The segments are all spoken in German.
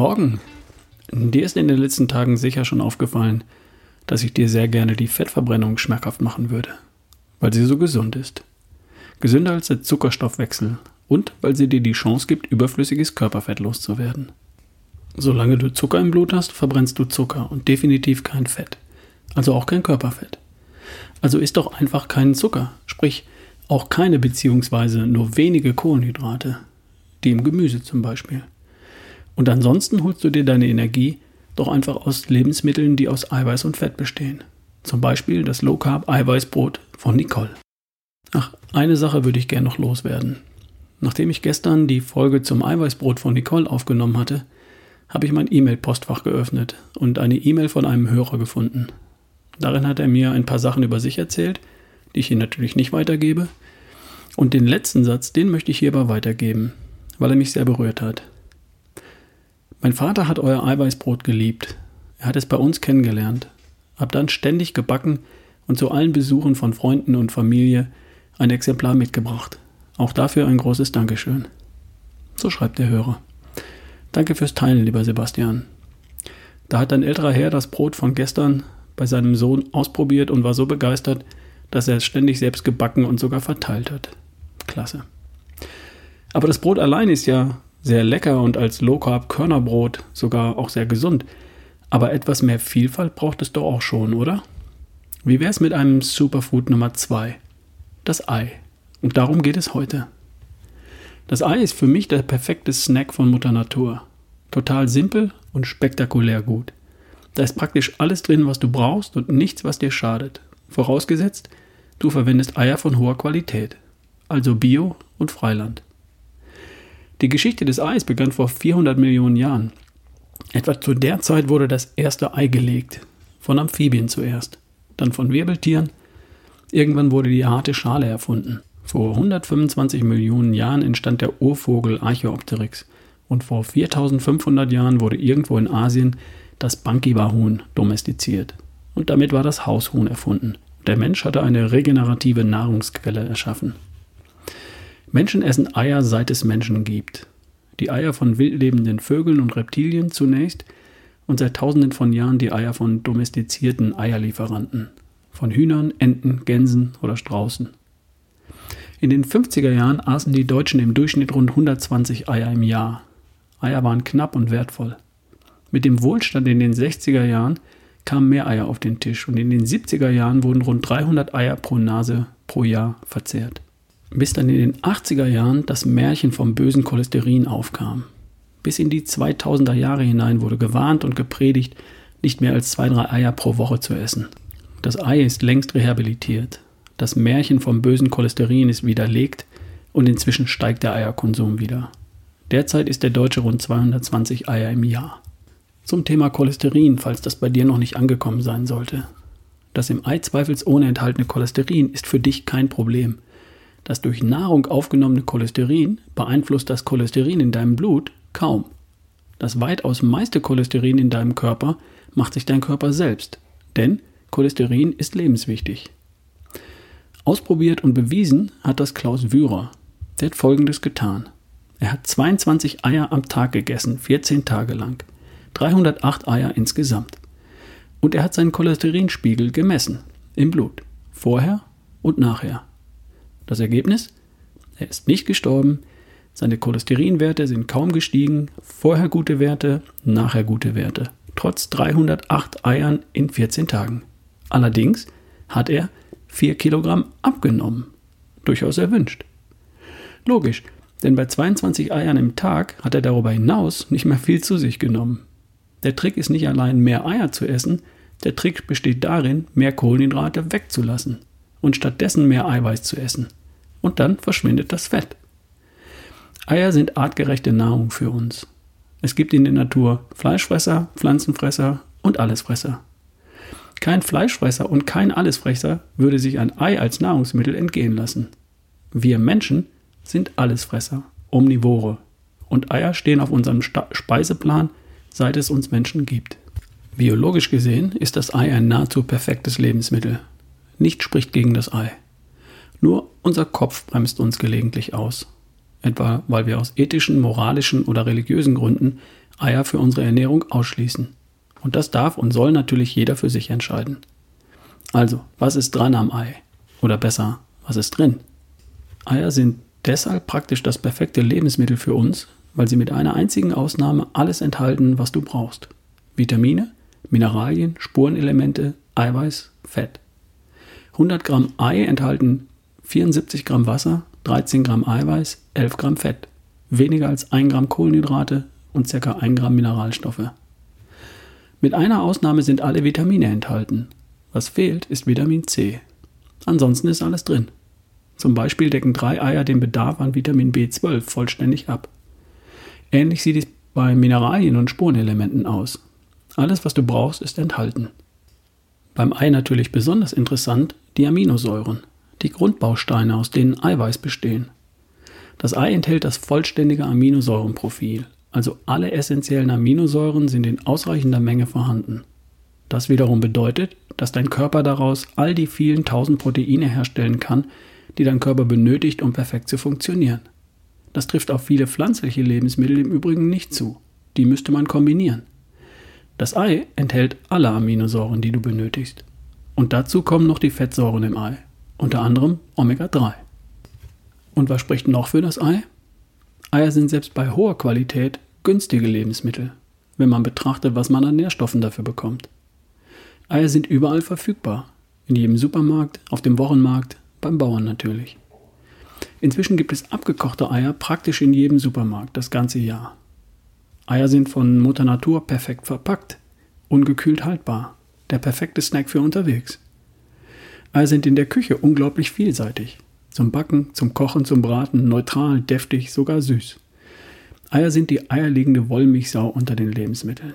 Morgen. Dir ist in den letzten Tagen sicher schon aufgefallen, dass ich dir sehr gerne die Fettverbrennung schmackhaft machen würde, weil sie so gesund ist. Gesünder als der Zuckerstoffwechsel und weil sie dir die Chance gibt, überflüssiges Körperfett loszuwerden. Solange du Zucker im Blut hast, verbrennst du Zucker und definitiv kein Fett, also auch kein Körperfett. Also isst doch einfach keinen Zucker, sprich auch keine beziehungsweise nur wenige Kohlenhydrate, die im Gemüse zum Beispiel. Und ansonsten holst du dir deine Energie doch einfach aus Lebensmitteln, die aus Eiweiß und Fett bestehen. Zum Beispiel das Low Carb Eiweißbrot von Nicole. Ach, eine Sache würde ich gern noch loswerden. Nachdem ich gestern die Folge zum Eiweißbrot von Nicole aufgenommen hatte, habe ich mein E-Mail-Postfach geöffnet und eine E-Mail von einem Hörer gefunden. Darin hat er mir ein paar Sachen über sich erzählt, die ich ihm natürlich nicht weitergebe. Und den letzten Satz, den möchte ich hierbei weitergeben, weil er mich sehr berührt hat. Mein Vater hat euer Eiweißbrot geliebt. Er hat es bei uns kennengelernt, hab dann ständig gebacken und zu allen Besuchen von Freunden und Familie ein Exemplar mitgebracht. Auch dafür ein großes Dankeschön. So schreibt der Hörer. Danke fürs Teilen, lieber Sebastian. Da hat ein älterer Herr das Brot von gestern bei seinem Sohn ausprobiert und war so begeistert, dass er es ständig selbst gebacken und sogar verteilt hat. Klasse. Aber das Brot allein ist ja sehr lecker und als Low Carb Körnerbrot sogar auch sehr gesund. Aber etwas mehr Vielfalt braucht es doch auch schon, oder? Wie wäre es mit einem Superfood Nummer 2? Das Ei. Und darum geht es heute. Das Ei ist für mich der perfekte Snack von Mutter Natur. Total simpel und spektakulär gut. Da ist praktisch alles drin, was du brauchst und nichts, was dir schadet. Vorausgesetzt, du verwendest Eier von hoher Qualität. Also Bio und Freiland. Die Geschichte des Eis begann vor 400 Millionen Jahren. Etwa zu der Zeit wurde das erste Ei gelegt. Von Amphibien zuerst, dann von Wirbeltieren. Irgendwann wurde die harte Schale erfunden. Vor 125 Millionen Jahren entstand der Urvogel Archaeopteryx und vor 4500 Jahren wurde irgendwo in Asien das Bankiwa-Huhn domestiziert. Und damit war das Haushuhn erfunden. Der Mensch hatte eine regenerative Nahrungsquelle erschaffen. Menschen essen Eier, seit es Menschen gibt. Die Eier von wildlebenden Vögeln und Reptilien zunächst und seit tausenden von Jahren die Eier von domestizierten Eierlieferanten, von Hühnern, Enten, Gänsen oder Straußen. In den 50er Jahren aßen die Deutschen im Durchschnitt rund 120 Eier im Jahr. Eier waren knapp und wertvoll. Mit dem Wohlstand in den 60er Jahren kamen mehr Eier auf den Tisch und in den 70er Jahren wurden rund 300 Eier pro Nase pro Jahr verzehrt bis dann in den 80er Jahren das Märchen vom bösen Cholesterin aufkam. Bis in die 2000er Jahre hinein wurde gewarnt und gepredigt, nicht mehr als zwei, drei Eier pro Woche zu essen. Das Ei ist längst rehabilitiert. Das Märchen vom bösen Cholesterin ist widerlegt und inzwischen steigt der Eierkonsum wieder. Derzeit ist der Deutsche rund 220 Eier im Jahr. Zum Thema Cholesterin, falls das bei dir noch nicht angekommen sein sollte. Das im Ei zweifelsohne enthaltene Cholesterin ist für dich kein Problem. Das durch Nahrung aufgenommene Cholesterin beeinflusst das Cholesterin in deinem Blut kaum. Das weitaus meiste Cholesterin in deinem Körper macht sich dein Körper selbst, denn Cholesterin ist lebenswichtig. Ausprobiert und bewiesen hat das Klaus Wührer. Der hat folgendes getan. Er hat 22 Eier am Tag gegessen, 14 Tage lang. 308 Eier insgesamt. Und er hat seinen Cholesterinspiegel gemessen im Blut, vorher und nachher. Das Ergebnis? Er ist nicht gestorben, seine Cholesterinwerte sind kaum gestiegen, vorher gute Werte, nachher gute Werte, trotz 308 Eiern in 14 Tagen. Allerdings hat er 4 Kilogramm abgenommen. Durchaus erwünscht. Logisch, denn bei 22 Eiern im Tag hat er darüber hinaus nicht mehr viel zu sich genommen. Der Trick ist nicht allein mehr Eier zu essen, der Trick besteht darin, mehr Kohlenhydrate wegzulassen und stattdessen mehr Eiweiß zu essen und dann verschwindet das Fett. Eier sind artgerechte Nahrung für uns. Es gibt in der Natur Fleischfresser, Pflanzenfresser und Allesfresser. Kein Fleischfresser und kein Allesfresser würde sich ein Ei als Nahrungsmittel entgehen lassen. Wir Menschen sind Allesfresser, Omnivore. Und Eier stehen auf unserem Speiseplan, seit es uns Menschen gibt. Biologisch gesehen ist das Ei ein nahezu perfektes Lebensmittel. Nichts spricht gegen das Ei. Nur unser Kopf bremst uns gelegentlich aus. Etwa weil wir aus ethischen, moralischen oder religiösen Gründen Eier für unsere Ernährung ausschließen. Und das darf und soll natürlich jeder für sich entscheiden. Also, was ist dran am Ei? Oder besser, was ist drin? Eier sind deshalb praktisch das perfekte Lebensmittel für uns, weil sie mit einer einzigen Ausnahme alles enthalten, was du brauchst. Vitamine, Mineralien, Spurenelemente, Eiweiß, Fett. 100 Gramm Ei enthalten 74 Gramm Wasser, 13 Gramm Eiweiß, 11 Gramm Fett, weniger als 1 Gramm Kohlenhydrate und ca. 1 Gramm Mineralstoffe. Mit einer Ausnahme sind alle Vitamine enthalten. Was fehlt, ist Vitamin C. Ansonsten ist alles drin. Zum Beispiel decken drei Eier den Bedarf an Vitamin B12 vollständig ab. Ähnlich sieht es bei Mineralien und Spurenelementen aus. Alles, was du brauchst, ist enthalten. Beim Ei natürlich besonders interessant die Aminosäuren, die Grundbausteine, aus denen Eiweiß bestehen. Das Ei enthält das vollständige Aminosäurenprofil, also alle essentiellen Aminosäuren sind in ausreichender Menge vorhanden. Das wiederum bedeutet, dass dein Körper daraus all die vielen tausend Proteine herstellen kann, die dein Körper benötigt, um perfekt zu funktionieren. Das trifft auf viele pflanzliche Lebensmittel im Übrigen nicht zu. Die müsste man kombinieren. Das Ei enthält alle Aminosäuren, die du benötigst. Und dazu kommen noch die Fettsäuren im Ei, unter anderem Omega-3. Und was spricht noch für das Ei? Eier sind selbst bei hoher Qualität günstige Lebensmittel, wenn man betrachtet, was man an Nährstoffen dafür bekommt. Eier sind überall verfügbar, in jedem Supermarkt, auf dem Wochenmarkt, beim Bauern natürlich. Inzwischen gibt es abgekochte Eier praktisch in jedem Supermarkt das ganze Jahr. Eier sind von Mutter Natur perfekt verpackt, ungekühlt haltbar, der perfekte Snack für unterwegs. Eier sind in der Küche unglaublich vielseitig. Zum Backen, zum Kochen, zum Braten, neutral, deftig, sogar süß. Eier sind die eierlegende Wollmilchsau unter den Lebensmitteln.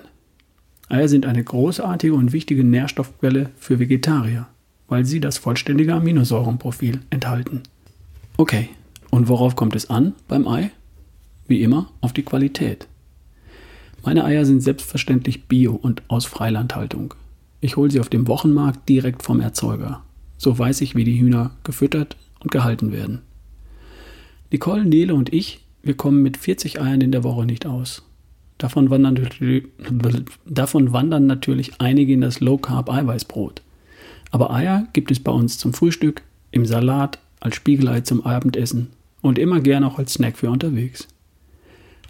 Eier sind eine großartige und wichtige Nährstoffquelle für Vegetarier, weil sie das vollständige Aminosäurenprofil enthalten. Okay, und worauf kommt es an beim Ei? Wie immer auf die Qualität. Meine Eier sind selbstverständlich bio und aus Freilandhaltung. Ich hole sie auf dem Wochenmarkt direkt vom Erzeuger. So weiß ich, wie die Hühner gefüttert und gehalten werden. Nicole, Nele und ich, wir kommen mit 40 Eiern in der Woche nicht aus. Davon wandern, davon wandern natürlich einige in das Low Carb Eiweißbrot. Aber Eier gibt es bei uns zum Frühstück, im Salat, als Spiegelei zum Abendessen und immer gern auch als Snack für unterwegs.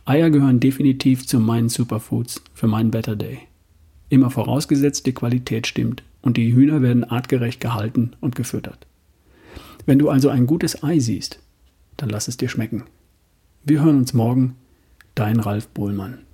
Eier gehören definitiv zu meinen Superfoods für meinen Better Day. Immer vorausgesetzt, die Qualität stimmt und die Hühner werden artgerecht gehalten und gefüttert. Wenn du also ein gutes Ei siehst, dann lass es dir schmecken. Wir hören uns morgen. Dein Ralf Bohlmann.